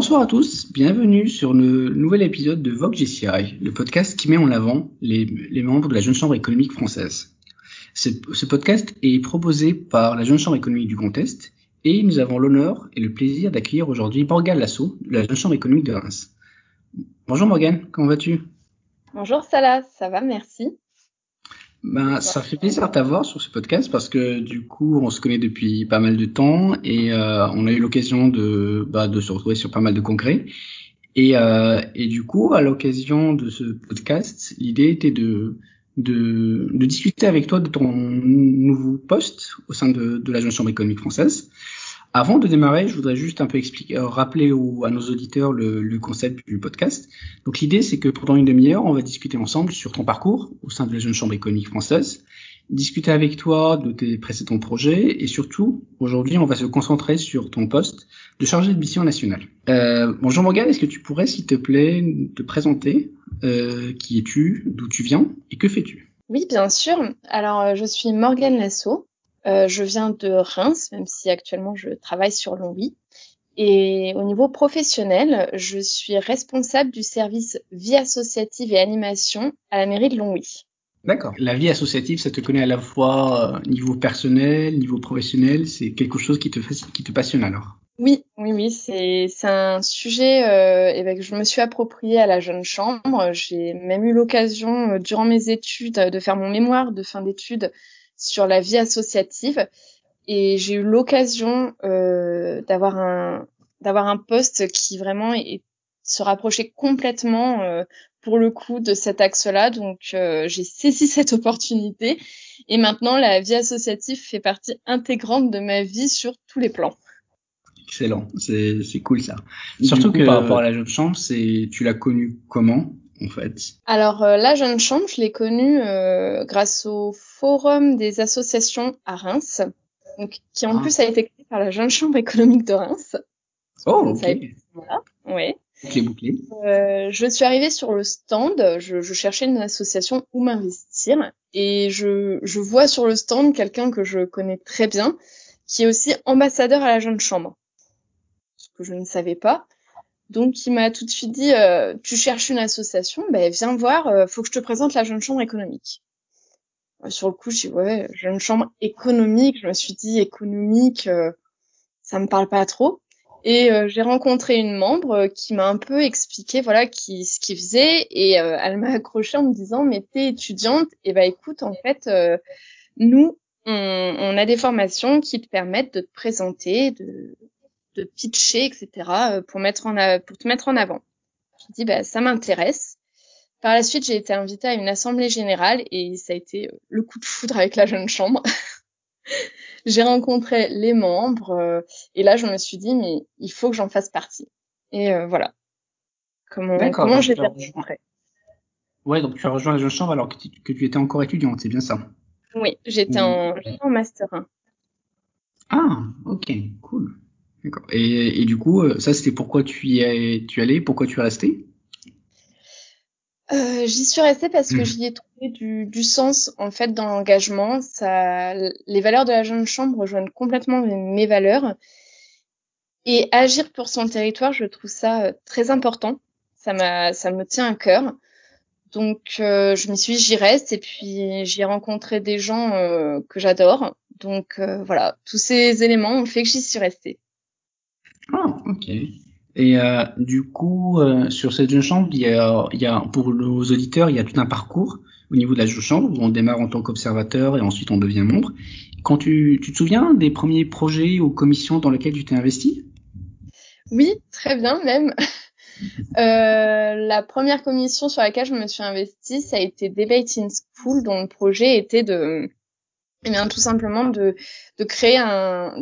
Bonsoir à tous, bienvenue sur le nouvel épisode de Vogue GCI, le podcast qui met en avant les, membres de la Jeune Chambre économique française. Ce, podcast est proposé par la Jeune Chambre économique du Contest et nous avons l'honneur et le plaisir d'accueillir aujourd'hui Morgane Lasso de la Jeune Chambre économique de Reims. Bonjour Morgane, comment vas-tu? Bonjour Salah, ça va, merci. Ben, ça fait plaisir de t'avoir sur ce podcast parce que du coup, on se connaît depuis pas mal de temps et euh, on a eu l'occasion de, bah, de se retrouver sur pas mal de congrès. Et, euh, et du coup, à l'occasion de ce podcast, l'idée était de, de, discuter avec toi de ton nouveau poste au sein de, de l'Agence Chambre économique française. Avant de démarrer, je voudrais juste un peu expliquer, euh, rappeler à nos auditeurs le, le concept du podcast. Donc l'idée, c'est que pendant une demi-heure, on va discuter ensemble sur ton parcours au sein de la Jeune Chambre économique française, discuter avec toi de tes précédents projets et surtout, aujourd'hui, on va se concentrer sur ton poste de chargé de mission nationale. Euh, bonjour Morgane, est-ce que tu pourrais, s'il te plaît, te présenter euh, Qui es-tu D'où tu viens Et que fais-tu? Oui, bien sûr. Alors, euh, je suis Morgane Lasso. Euh, je viens de Reims, même si actuellement je travaille sur Longwy. Et au niveau professionnel, je suis responsable du service vie associative et animation à la mairie de Longwy. D'accord. La vie associative, ça te connaît à la fois euh, niveau personnel, niveau professionnel, c'est quelque chose qui te, qui te passionne alors? Oui, oui, oui, c'est un sujet euh, eh ben, que je me suis approprié à la jeune chambre. J'ai même eu l'occasion, euh, durant mes études, de faire mon mémoire de fin d'études sur la vie associative et j'ai eu l'occasion euh, d'avoir un d'avoir un poste qui vraiment est, se rapprochait complètement euh, pour le coup de cet axe-là. Donc euh, j'ai saisi cette opportunité et maintenant la vie associative fait partie intégrante de ma vie sur tous les plans. Excellent, c'est c'est cool ça. Surtout que par rapport à la jeune chambre, c'est tu l'as connue comment? En fait Alors euh, la jeune chambre, je l'ai connue euh, grâce au forum des associations à Reims, donc, qui en ah. plus a été créé par la jeune chambre économique de Reims. Oh, ok. Voilà, ouais. Bouclé, bouclé. Euh, je suis arrivée sur le stand, je, je cherchais une association où m'investir et je, je vois sur le stand quelqu'un que je connais très bien, qui est aussi ambassadeur à la jeune chambre, ce que je ne savais pas. Donc il m'a tout de suite dit euh, tu cherches une association, ben viens voir, euh, faut que je te présente la jeune chambre économique. Euh, sur le coup, j'ai dit ouais, jeune chambre économique, je me suis dit économique euh, ça me parle pas trop et j'ai rencontré une membre qui m'a un peu expliqué voilà qui ce qu'il faisait et elle m'a accroché en me disant mais t'es étudiante et ben écoute en fait nous on, on, a des formations qui te permettent de te présenter, de, de pitcher, etc. Euh, pour mettre en pour te mettre en avant. Je dis bah ça m'intéresse. Par la suite, j'ai été invitée à une assemblée générale et ça a été euh, le coup de foudre avec la jeune chambre. j'ai rencontré les membres euh, et là je me suis dit mais il faut que j'en fasse partie. Et voilà. Comment comment j'ai rencontré. Ouais, donc tu as rejoint la jeune chambre alors que tu, que tu étais encore étudiante, c'est bien ça? Oui, j'étais en, en master 1. Ah, ok, cool. Et, et, du coup, euh, ça c'était pourquoi tu y es, tu allais, pourquoi tu es resté euh, J'y suis restée parce que hmm. j'y ai trouvé du, du, sens en fait dans l'engagement. Ça, les valeurs de la jeune chambre rejoignent complètement mes valeurs. Et agir pour son territoire, je trouve ça euh, très important. Ça m'a, ça me tient à cœur. Donc euh, je m'y suis, j'y reste et puis j'y ai rencontré des gens euh, que j'adore. Donc euh, voilà, tous ces éléments ont fait que j'y suis restée. Ah, ok. Et euh, du coup, euh, sur cette jeune chambre, il y, a, il y a, pour nos auditeurs, il y a tout un parcours au niveau de la jeune chambre où on démarre en tant qu'observateur et ensuite on devient membre. Quand tu, tu te souviens des premiers projets ou commissions dans lesquels tu t'es investi? Oui, très bien même. euh, la première commission sur laquelle je me suis investie, ça a été Debate in School, dont le projet était de, eh bien, tout simplement de, de créer un,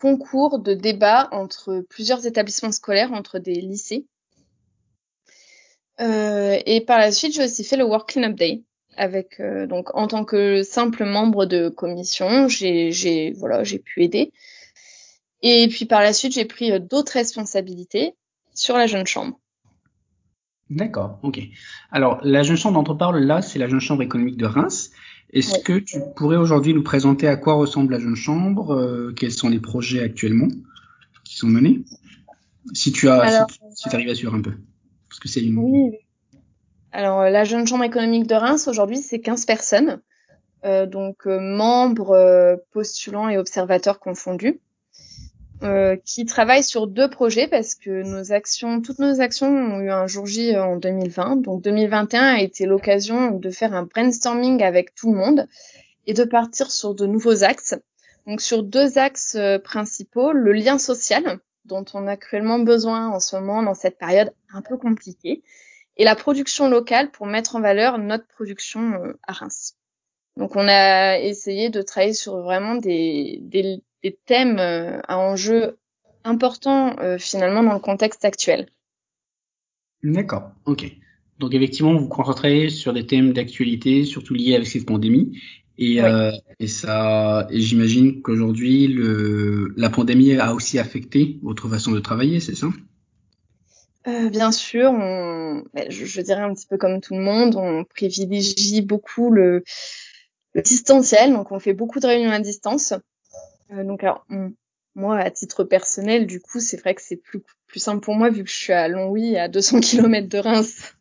concours de débat entre plusieurs établissements scolaires, entre des lycées. Euh, et par la suite, j'ai aussi fait le Work Cleanup Day avec euh, donc en tant que simple membre de commission, j'ai voilà pu aider. Et puis par la suite, j'ai pris euh, d'autres responsabilités sur la jeune chambre. D'accord, ok. Alors la jeune chambre dont on parle là, c'est la jeune chambre économique de Reims. Est-ce que tu pourrais aujourd'hui nous présenter à quoi ressemble la jeune chambre, euh, quels sont les projets actuellement qui sont menés? Si tu as, si tu arrives à suivre un peu. Parce que c'est une. Oui. Alors, la Jeune Chambre économique de Reims, aujourd'hui, c'est 15 personnes. Euh, donc, euh, membres, euh, postulants et observateurs confondus. Euh, qui travaillent sur deux projets parce que nos actions, toutes nos actions ont eu un jour J en 2020. Donc 2021 a été l'occasion de faire un brainstorming avec tout le monde et de partir sur de nouveaux axes. Donc sur deux axes principaux, le lien social, dont on a cruellement besoin en ce moment dans cette période un peu compliquée, et la production locale pour mettre en valeur notre production euh, à Reims. Donc on a essayé de travailler sur vraiment des, des, des thèmes euh, à enjeux importants euh, finalement dans le contexte actuel. D'accord, ok. Donc effectivement, vous vous concentrez sur des thèmes d'actualité, surtout liés avec cette pandémie. Et, euh, et ça, et j'imagine qu'aujourd'hui, le, la pandémie a aussi affecté votre façon de travailler, c'est ça? Euh, Bien sûr, on, je, je, dirais un petit peu comme tout le monde, on privilégie beaucoup le, le distanciel, donc on fait beaucoup de réunions à distance. Euh, donc alors, moi, à titre personnel, du coup, c'est vrai que c'est plus, plus simple pour moi vu que je suis à Longwy, à 200 km de Reims.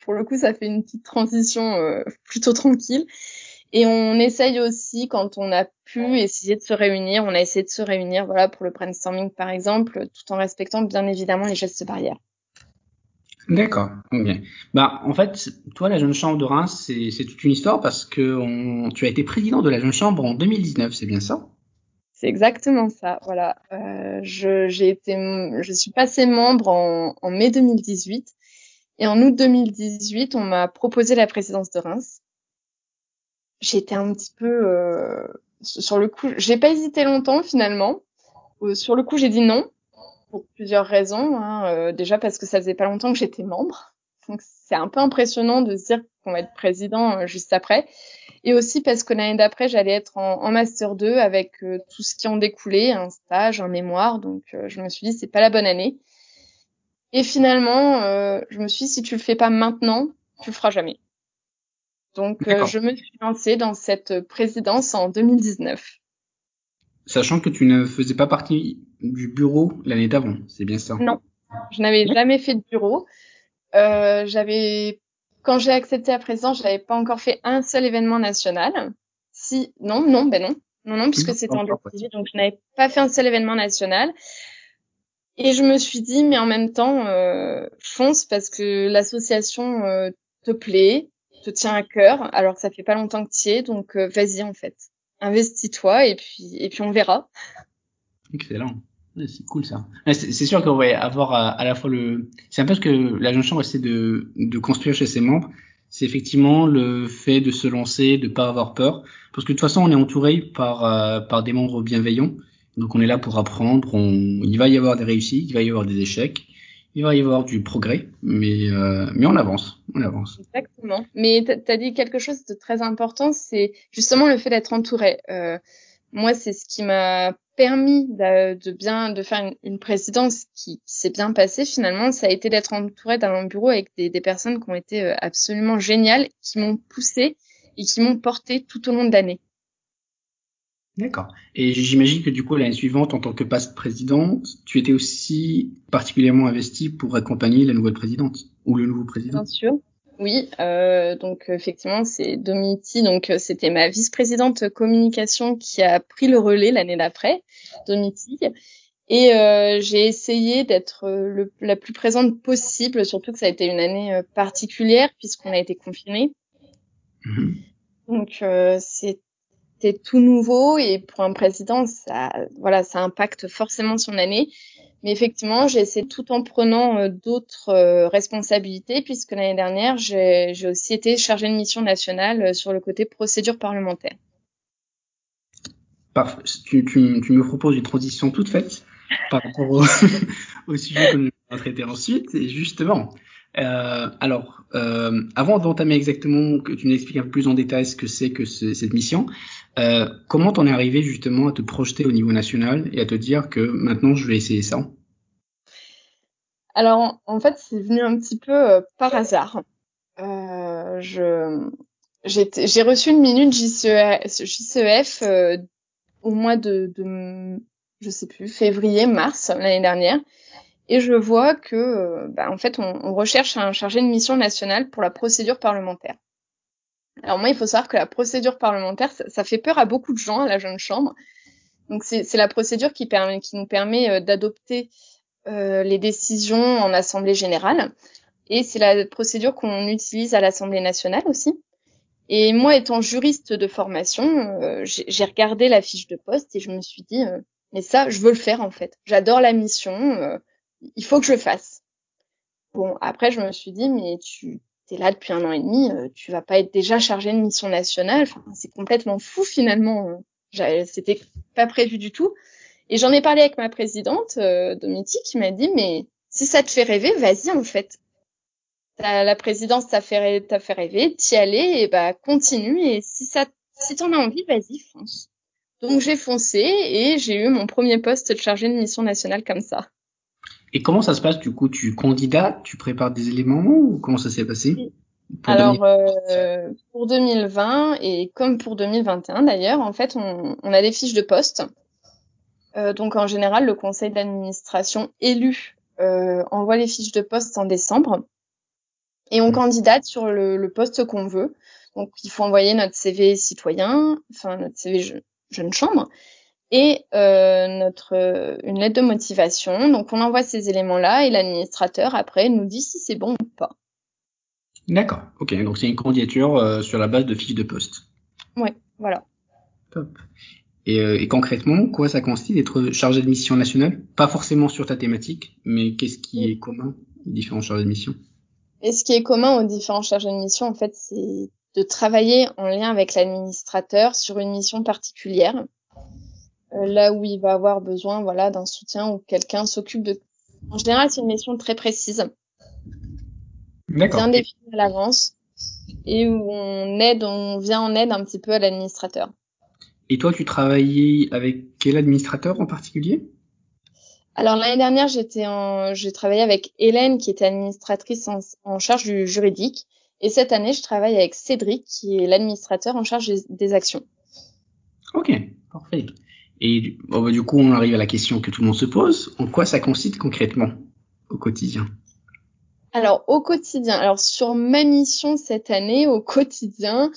Pour le coup, ça fait une petite transition euh, plutôt tranquille. Et on essaye aussi, quand on a pu essayer de se réunir, on a essayé de se réunir, voilà, pour le brainstorming par exemple, tout en respectant bien évidemment les gestes barrières. D'accord, bien. Bah, en fait, toi, la Jeune Chambre de Reims, c'est toute une histoire parce que tu as été président de la Jeune Chambre en 2019, c'est bien ça? C'est exactement ça, voilà. Euh, je, j'ai été, je suis passée membre en, mai 2018 et en août 2018, on m'a proposé la présidence de Reims j'étais un petit peu euh, sur le coup, j'ai pas hésité longtemps finalement. Euh, sur le coup, j'ai dit non pour plusieurs raisons. Hein. Euh, déjà parce que ça faisait pas longtemps que j'étais membre, donc c'est un peu impressionnant de se dire qu'on va être président euh, juste après. Et aussi parce que l'année d'après, j'allais être en, en, master 2 avec euh, tout ce qui en découlait, un stage, un mémoire. Donc je me suis dit c'est pas la bonne année. Et finalement, je me suis dit si tu le fais pas maintenant, tu le feras jamais. Donc, euh, je me suis lancée dans cette présidence en 2019. Sachant que tu ne faisais pas partie du bureau l'année d'avant, c'est bien ça? Non, je n'avais jamais fait de bureau. Euh, j'avais, quand j'ai accepté la présidence, je n'avais pas encore fait un seul événement national. Si, non, non, ben non, non, non, puisque c'était en 2018, donc je n'avais pas fait un seul événement national. Et je me suis dit, mais en même temps, euh, fonce parce que l'association euh, te plaît, te tient à cœur, alors que ça fait pas longtemps que tu y es, donc euh, vas-y en fait. Investis-toi et puis et puis on verra. Excellent. C'est cool ça. C'est sûr qu'on va avoir à, la fois le. C'est un peu ce que la chambre essaie de, de construire chez ses membres. C'est effectivement le fait de se lancer, de pas avoir peur, parce que de toute façon on est entouré par euh, par des membres bienveillants. Donc on est là pour apprendre. On... Il va y avoir des réussites, il va y avoir des échecs il va y avoir du progrès, mais, euh, mais on avance, on avance. Exactement. Mais tu as dit quelque chose de très important, c'est justement le fait d'être entouré. Euh, moi, c'est ce qui m'a permis de, de, bien de faire une, une présidence qui, qui s'est bien passée finalement. Ça a été d'être entouré d'un bureau avec des, des, personnes qui ont été euh, absolument géniales, qui m'ont poussé et qui m'ont porté tout au long de l'année. D'accord. Et j'imagine que du coup, l'année suivante, en tant que passe présidente, tu étais aussi particulièrement investie pour accompagner la nouvelle présidente ou le nouveau président. Bien sûr. Oui, euh, donc effectivement, c'est Domiti, donc c'était ma vice-présidente communication qui a pris le relais l'année d'après, Domiti. Et euh, j'ai essayé d'être la plus présente possible, surtout que ça a été une année euh, particulière puisqu'on a été confinés. Mmh. Donc euh, c'est tout nouveau et pour un président, ça, voilà, ça impacte forcément son année. Mais effectivement, j'ai essayé tout en prenant euh, d'autres euh, responsabilités, puisque l'année dernière, j'ai aussi été chargée de mission nationale euh, sur le côté procédure parlementaire. Tu, me proposes une transition toute faite par rapport au, au sujet que nous allons traiter ensuite. Et justement, alors, avant d'entamer exactement, que tu nous expliques un peu plus en détail ce que c'est que cette mission, comment t'en es arrivé justement à te projeter au niveau national et à te dire que maintenant je vais essayer ça? Alors, en fait, c'est venu un petit peu euh, par hasard. Euh, je j'ai reçu une minute JCEF, JCEF au mois de, de, je sais plus, février, mars l'année dernière. et je vois que, bah, en fait, on, on, recherche un chargé de mission nationale pour la procédure parlementaire. Alors moi, il faut savoir que la procédure parlementaire, ça, ça fait peur à beaucoup de gens à la jeune chambre. Donc c'est la procédure qui, permet, qui nous permet euh, d'adopter euh, les décisions en assemblée générale, et c'est la procédure qu'on utilise à l'Assemblée nationale aussi. Et moi, étant juriste de formation, euh, j'ai regardé la fiche de poste et je me suis dit, euh, mais ça, je veux le faire en fait. J'adore la mission, euh, il faut que je le fasse. Bon, après, je me suis dit, mais tu es là depuis un an et demi, tu vas pas être déjà chargé de mission nationale. Enfin, c'est complètement fou finalement. C'était pas prévu du tout. Et j'en ai parlé avec ma présidente, euh, qui m'a dit, mais si ça te fait rêver, vas-y en fait la présidence t'a fait, t'a fait rêver, t'y aller, et bah continue. Et si ça, si t'en as envie, vas-y, fonce. Donc j'ai foncé et j'ai eu mon premier poste de chargé de mission nationale comme ça. Et comment ça se passe du coup? Tu candidates, tu prépares des éléments ou comment ça s'est passé? Pour Alors euh, pour 2020 et comme pour 2021 d'ailleurs, en fait on, on, a des fiches de poste. Euh, donc en général le conseil d'administration élu euh, envoie les fiches de poste en décembre et on mm. candidate sur le, le poste qu'on veut. Donc il faut envoyer notre CV citoyen, enfin notre CV jeune chambre et euh, notre euh, une lettre de motivation. Donc on envoie ces éléments-là et l'administrateur après nous dit si c'est bon ou pas. D'accord. Ok. Donc c'est une candidature euh, sur la base de fiches de poste. Ouais. Voilà. Top. Et, euh, et, concrètement, quoi ça consiste d'être chargé de mission nationale? Pas forcément sur ta thématique, mais qu'est-ce qui est commun aux différents chargés de mission? Et ce qui est commun aux différents chargés de mission, en fait, c'est de travailler en lien avec l'administrateur sur une mission particulière, euh, là où il va avoir besoin, voilà, d'un soutien ou quelqu'un s'occupe de. En général, c'est une mission très précise, bien définie à l'avance, et où on aide, on vient en aide un petit peu à l'administrateur. Et toi, tu travaillais avec quel administrateur en particulier? Alors l'année dernière, j'étais en, j'ai travaillé avec Hélène qui était administratrice en, charge du juridique, et cette année, je travaille avec Cédric qui est l'administrateur en charge des, actions. Ok, parfait. Et bon, bah, du coup, on arrive à la question que tout le monde se pose. En quoi ça consiste concrètement au quotidien? Alors au quotidien, alors sur ma mission cette année, au quotidien,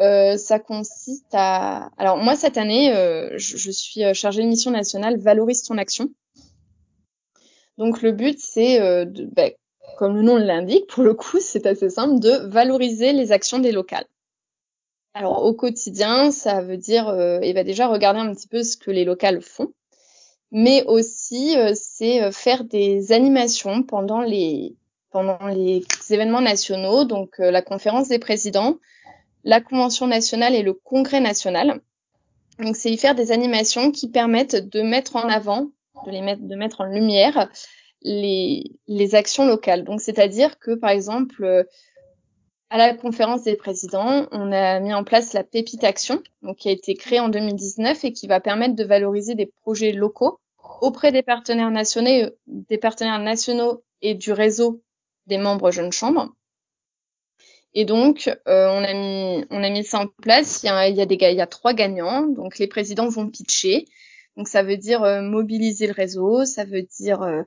euh, ça consiste à. Alors moi cette année, euh, je, suis euh, chargée de mission nationale Valorise ton action. Donc le but, c'est, bah, comme le nom l'indique, pour le coup, c'est assez simple, de valoriser les actions des locales. Alors au quotidien, ça veut dire, et bah, déjà regarder un petit peu ce que les locales font, mais aussi c'est faire des animations pendant les événements nationaux, donc la conférence des présidents, la convention nationale et le congrès national. Donc c'est y faire des animations qui permettent de mettre en avant de les mettre, de mettre en lumière les, actions locales. Donc, c'est-à-dire que, par exemple, euh, à la conférence des présidents, on a mis en place la Pépite Action, donc qui a été créée en 2019 et qui va permettre de valoriser des projets locaux auprès des partenaires nationaux, des partenaires nationaux et du réseau des membres jeunes chambres. Et donc, euh, on a mis, on a mis ça en place. Il y a, il y a des, il y a trois gagnants. Donc, les présidents vont pitcher donc ça veut dire euh, mobiliser le réseau, ça veut dire euh,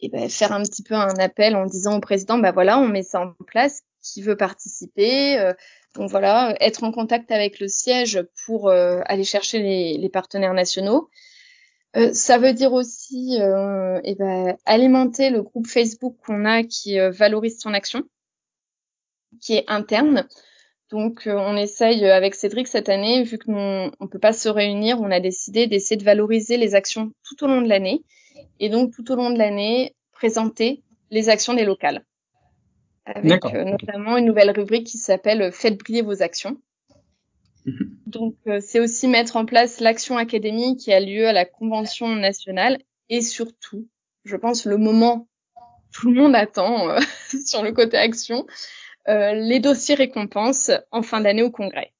eh ben, faire un petit peu un appel en disant au président, bah voilà, on met ça en place, qui veut participer. Euh, donc voilà, être en contact avec le siège pour aller chercher les, les, partenaires nationaux. ça veut dire aussi eh ben, alimenter le groupe Facebook qu'on a qui valorise son action, qui est interne. Donc, euh, on essaye euh, avec Cédric cette année, vu que nous, on peut pas se réunir, on a décidé d'essayer de valoriser les actions tout au long de l'année. Et donc, tout au long de l'année, présenter les actions des locales. Avec euh, notamment une nouvelle rubrique qui s'appelle Faites briller vos actions. Mhm. Donc, c'est aussi mettre en place l'action académique qui a lieu à la Convention nationale et surtout, je pense, le moment tout le monde attend sur le côté action, les dossiers récompenses en fin d'année au congrès.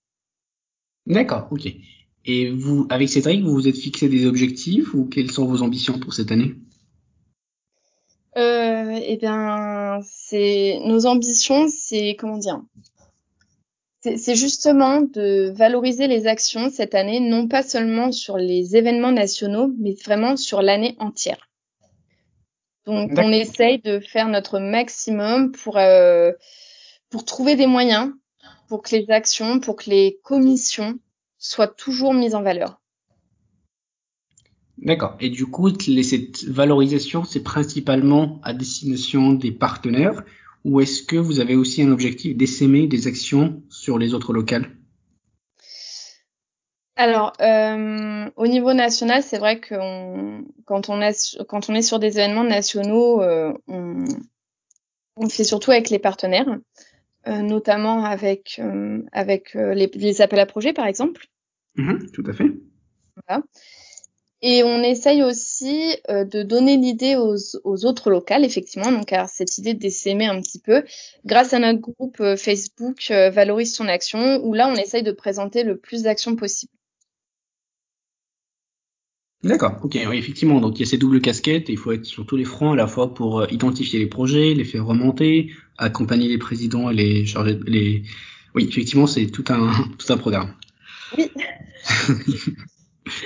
D'accord, ok. Et vous, avec Cédric, vous vous êtes fixé des objectifs ou quelles sont vos ambitions pour cette année? Euh, Eh bien, c'est nos ambitions, c'est comment dire? C'est justement de valoriser les actions cette année, non pas seulement sur les événements nationaux, mais vraiment sur l'année entière. Donc on essaye de faire notre maximum pour euh, pour trouver des moyens pour que les actions, pour que les commissions soient toujours mises en valeur. D'accord. Et du coup, cette valorisation, c'est principalement à destination des partenaires ou est-ce que vous avez aussi un objectif d'essaimer des actions sur les autres locales? Alors, euh, au niveau national, c'est vrai que quand, on quand on est sur des événements nationaux, euh, on, on fait surtout avec les partenaires, notamment avec, euh, avec euh, les, les, appels à projets, par exemple. Mmh, tout à fait. Voilà. Et on essaye aussi euh, de donner l'idée aux, aux, autres locales, effectivement, donc à cette idée d'essaimer un petit peu, grâce à notre groupe euh, Facebook euh, Valorise son action, où là on essaye de présenter le plus d'actions possible. D'accord, ok, oui, effectivement, donc il y a ces doubles casquettes, et il faut être sur tous les fronts à la fois pour identifier les projets, les faire remonter, accompagner les présidents et les charger, les... Oui, effectivement, c'est tout un, tout un programme. Oui.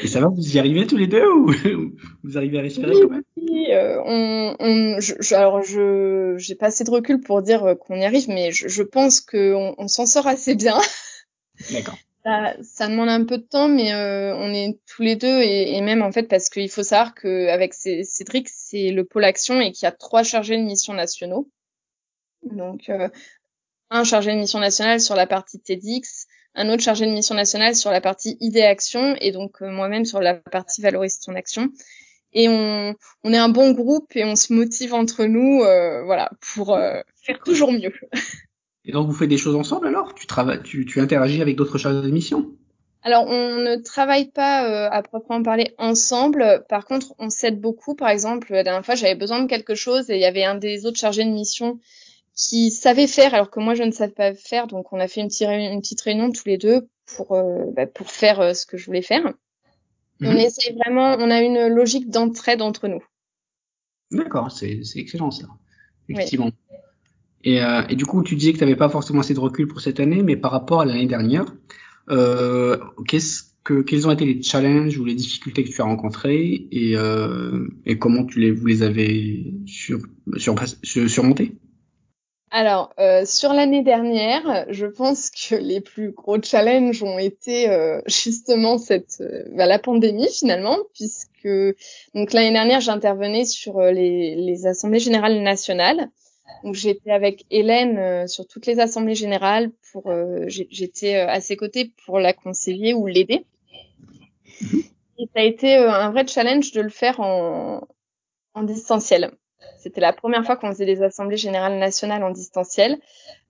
Et ça va, vous y arrivez tous les deux ou vous arrivez à respirer quand même? Oui, euh, on, on, je, alors je j'ai pas assez de recul pour dire euh, qu'on y arrive, mais je, je pense qu'on on, s'en sort assez bien. D'accord. Ça, ça, demande un peu de temps, mais euh, on est tous les deux et, et même en fait parce qu'il faut savoir qu'avec Cédric, c'est le pôle action et qu'il y a trois chargés de mission nationaux. Donc euh, un chargé de mission nationale sur la partie TEDx, un autre chargé de mission nationale sur la partie idée action et donc euh, moi-même sur la partie valorisation d'action. Et on, on est un bon groupe et on se motive entre nous, euh, voilà, pour euh, faire toujours mieux. Et donc vous faites des choses ensemble alors? Tu travailles, tu, tu interagis avec d'autres chargés de mission? Alors, on ne travaille pas euh, à proprement parler ensemble. Par contre, on s'aide beaucoup. Par exemple, la dernière fois, j'avais besoin de quelque chose et il y avait un des autres chargés de mission qui savait faire alors que moi je ne savais pas faire. Donc on a fait une petite, réunion, une petite réunion tous les deux pour euh, bah, pour faire euh, ce que je voulais faire. Mmh. On essaie vraiment, on a une logique d'entraide entre nous. D'accord, c'est c'est excellent ça. Effectivement. Oui. Et, euh, du coup, tu disais que tu n'avais pas forcément assez de recul pour cette année, mais par rapport à l'année dernière, euh, qu'est-ce que, quels ont été les challenges ou les difficultés que tu as rencontrées et, euh, et comment tu les, vous les avez sur, sur, surmontés alors, euh, sur l'année dernière, je pense que les plus gros challenges ont été euh, justement cette euh, bah, la pandémie finalement, puisque donc l'année dernière j'intervenais sur euh, les, les, assemblées générales nationales. Donc j'étais avec Hélène euh, sur toutes les assemblées générales pour j'étais à ses côtés pour la conseiller ou l'aider. Et ça a été un vrai challenge de le faire en, en distanciel. C'était la première fois qu'on faisait des assemblées générales nationales en distanciel.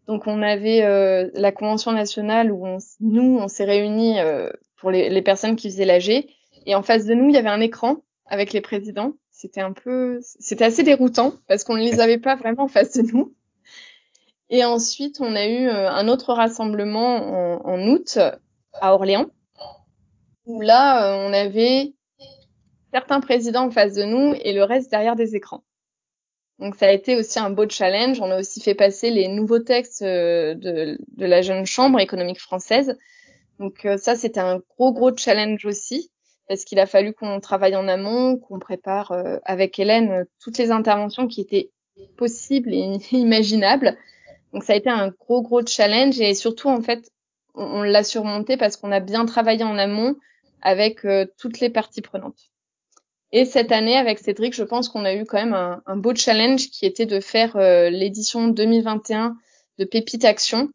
Donc on avait euh, la convention nationale où on, nous on s'est réunis euh, pour les, les, personnes qui faisaient l'AG et en face de nous il y avait un écran avec les présidents. C'était un peu, c'était assez déroutant parce qu'on ne les avait pas vraiment en face de nous. Et ensuite on a eu euh, un autre rassemblement en, en, août à Orléans où là euh, on avait certains présidents en face de nous et le reste derrière des écrans. Donc ça a été aussi un beau challenge. On a aussi fait passer les nouveaux textes euh, de, de la jeune chambre économique française. Donc ça, c'était un gros, gros challenge aussi, parce qu'il a fallu qu'on travaille en amont, qu'on prépare euh, avec Hélène toutes les interventions qui étaient possibles et imaginables. Donc ça a été un gros, gros challenge et surtout, en fait, on, l'a surmonté parce qu'on a bien travaillé en amont avec toutes les parties prenantes. Et cette année, avec Cédric, je pense qu'on a eu quand même un, beau challenge qui était de faire euh, l'édition 2021 de Pépite Action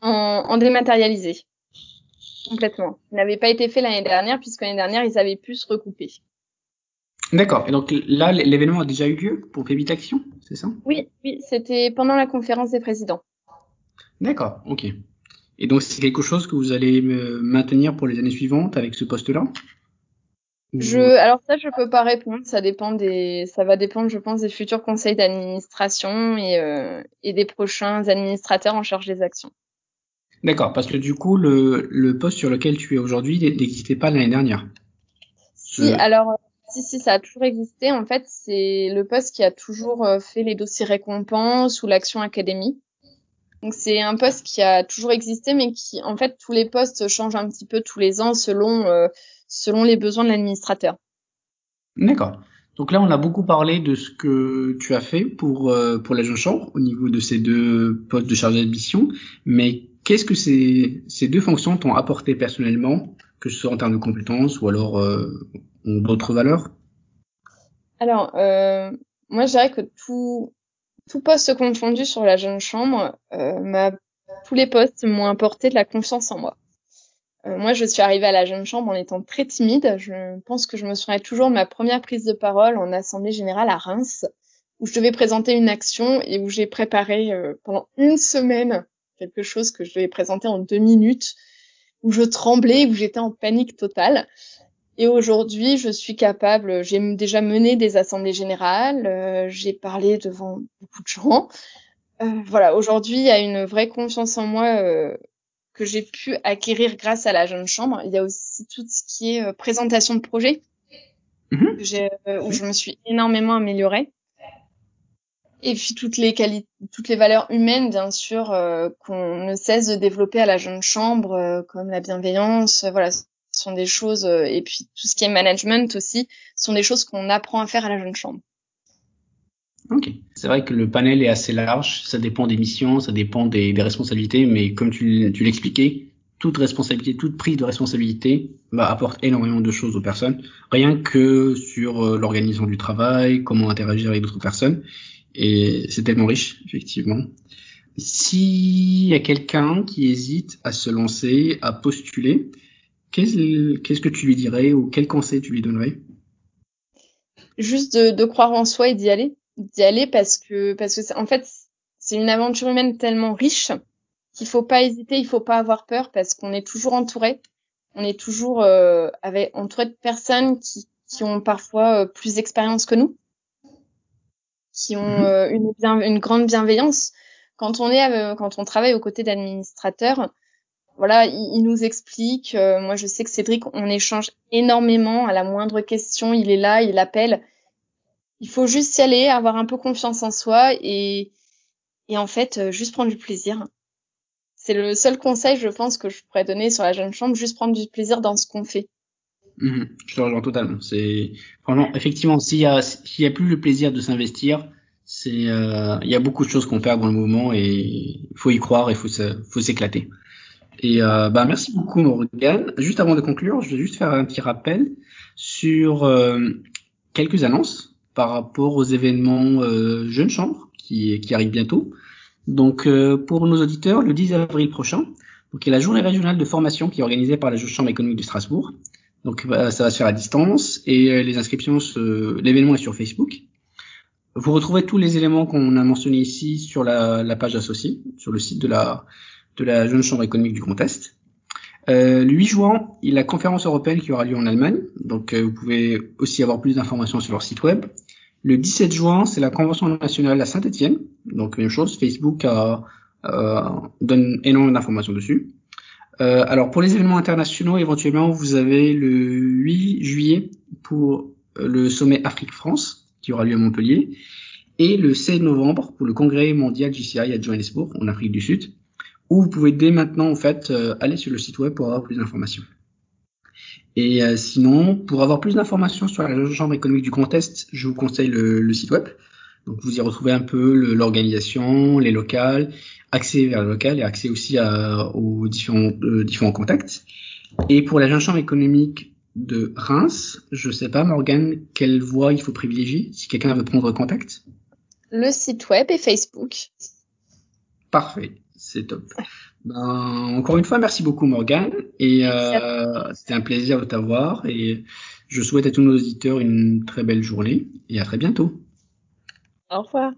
en dématérialisé. Complètement. Il n'avait pas été fait l'année dernière, puisque l'année dernière, ils avaient pu se recouper. D'accord. Et donc là, l'événement a déjà eu lieu pour Pépite Action, c'est ça? Oui, oui, c'était pendant la conférence des présidents. D'accord, ok. Et donc c'est quelque chose que vous allez maintenir pour les années suivantes avec ce poste-là? Je, alors ça, je peux pas répondre. Ça dépend des, ça va dépendre, je pense, des futurs conseils d'administration et, euh, et des prochains administrateurs en charge des actions. D'accord, parce que du coup, le, le poste sur lequel tu es aujourd'hui n'existait pas l'année dernière. Si, alors, si, si, ça a toujours existé. En fait, c'est le poste qui a toujours euh, fait les dossiers récompenses ou l'action académie. Donc c'est un poste qui a toujours existé, mais qui, en fait, tous les postes changent un petit peu tous les ans selon euh, selon les besoins de l'administrateur. D'accord. Donc là, on a beaucoup parlé de ce que tu as fait pour euh, pour la jeune chambre au niveau de ces deux postes de chargé de mission, mais qu'est-ce que ces deux fonctions t'ont apporté personnellement, que ce soit en termes de compétences ou alors euh, d'autres valeurs? Alors, euh, moi, je dirais que tout tout poste confondu sur la jeune chambre, euh, tous les postes m'ont apporté de la confiance en moi. Euh, moi, je suis arrivée à la jeune chambre en étant très timide. Je pense que je me souviens toujours de ma première prise de parole en assemblée générale à Reims, où je devais présenter une action et où j'ai préparé pendant une semaine quelque chose que je devais présenter en deux minutes, où je tremblais, où j'étais en panique totale. Et aujourd'hui, je suis capable, j'ai déjà mené des assemblées générales, euh, j'ai parlé devant beaucoup de gens. voilà, aujourd'hui, il y a une vraie confiance en moi que j'ai pu acquérir grâce à la jeune chambre. Il y a aussi tout ce qui est euh, présentation de projet, mhm. euh, où je me suis énormément améliorée. Et puis toutes les qualités, toutes les valeurs humaines, bien sûr, euh, qu'on ne cesse de développer à la jeune chambre, comme la bienveillance, voilà, ce sont des choses. et puis tout ce qui est management aussi, sont des choses qu'on apprend à faire à la jeune chambre. Ok. C'est vrai que le panel est assez large, ça dépend des missions, ça dépend des, des responsabilités, mais comme tu, tu l'expliquais, toute responsabilité, toute prise de responsabilité bah, apporte énormément de choses aux personnes, rien que sur euh, l'organisation du travail, comment interagir avec d'autres personnes, et c'est tellement riche, effectivement. S'il y a quelqu'un qui hésite à se lancer, à postuler, qu'est-ce que tu lui dirais ou quel conseil tu lui donnerais? Juste de, croire en soi et d'y aller. D'y aller parce que parce que en fait c'est une aventure humaine tellement riche qu'il faut pas hésiter, il faut pas avoir peur parce qu'on est toujours entouré, on est toujours euh, avec entouré de personnes qui qui ont parfois euh, plus d'expérience que nous, qui ont mhm. euh, une bien, une grande bienveillance. Quand on est quand on travaille aux côtés d'administrateurs, voilà, ils, nous expliquent. moi, je sais que Cédric, on échange énormément. À la moindre question, il est là, il appelle il faut juste y aller, avoir un peu confiance en soi et, et en fait, euh, juste prendre du plaisir. C'est le seul conseil, je pense, que je pourrais donner sur la jeune chambre, juste prendre du plaisir dans ce qu'on fait. Mmh, je te rejoins totalement. C'est vraiment effectivement s'il y a s'il y a plus le plaisir de s'investir, c'est euh, il y a beaucoup de choses qu'on perd dans le mouvement et il faut y croire, il faut faut s'éclater. Et euh, bah merci beaucoup Morgan. Juste avant de conclure, je vais juste faire un petit rappel sur euh, quelques annonces par rapport aux événements euh, Jeune Chambre qui, arrivent bientôt. Donc pour nos auditeurs, le 10 avril prochain, donc il la journée régionale de formation qui est organisée par la Jeune Chambre économique de Strasbourg. Donc bah, ça va se faire à distance et euh, les inscriptions, l'événement est sur Facebook. Vous retrouvez tous les éléments qu'on a mentionnés ici sur la, la, page associée, sur le site de la, de la Jeune Chambre économique du Contest. Euh, le 8 juin, il y a la conférence européenne qui aura lieu en Allemagne. Donc, euh, vous pouvez aussi avoir plus d'informations sur leur site web. Le 17 juin, c'est la convention nationale à Saint-Etienne. Donc, même chose, Facebook a, euh, donne énormément d'informations dessus. Euh, alors, pour les événements internationaux, éventuellement, vous avez le 8 juillet pour le sommet Afrique-France qui aura lieu à Montpellier et le 16 novembre pour le congrès mondial GCI à Johannesburg en Afrique du Sud ou vous pouvez dès maintenant en fait euh, aller sur le site web pour avoir plus d'informations. Et euh, sinon, pour avoir plus d'informations sur la chambre économique du contest, je vous conseille le, site web. Donc vous y retrouvez un peu l'organisation, les locales, accès vers le local et accès aussi à, aux différents, euh, différents contacts. Et pour la chambre économique de Reims, je sais pas Morgane, quelle voie il faut privilégier si quelqu'un veut prendre contact? Le site web et Facebook. Parfait. C'est top. Ben, encore une fois, merci beaucoup Morgane. Et euh, c'était un plaisir de t'avoir. Et je souhaite à tous nos auditeurs une très belle journée. Et à très bientôt. Au revoir.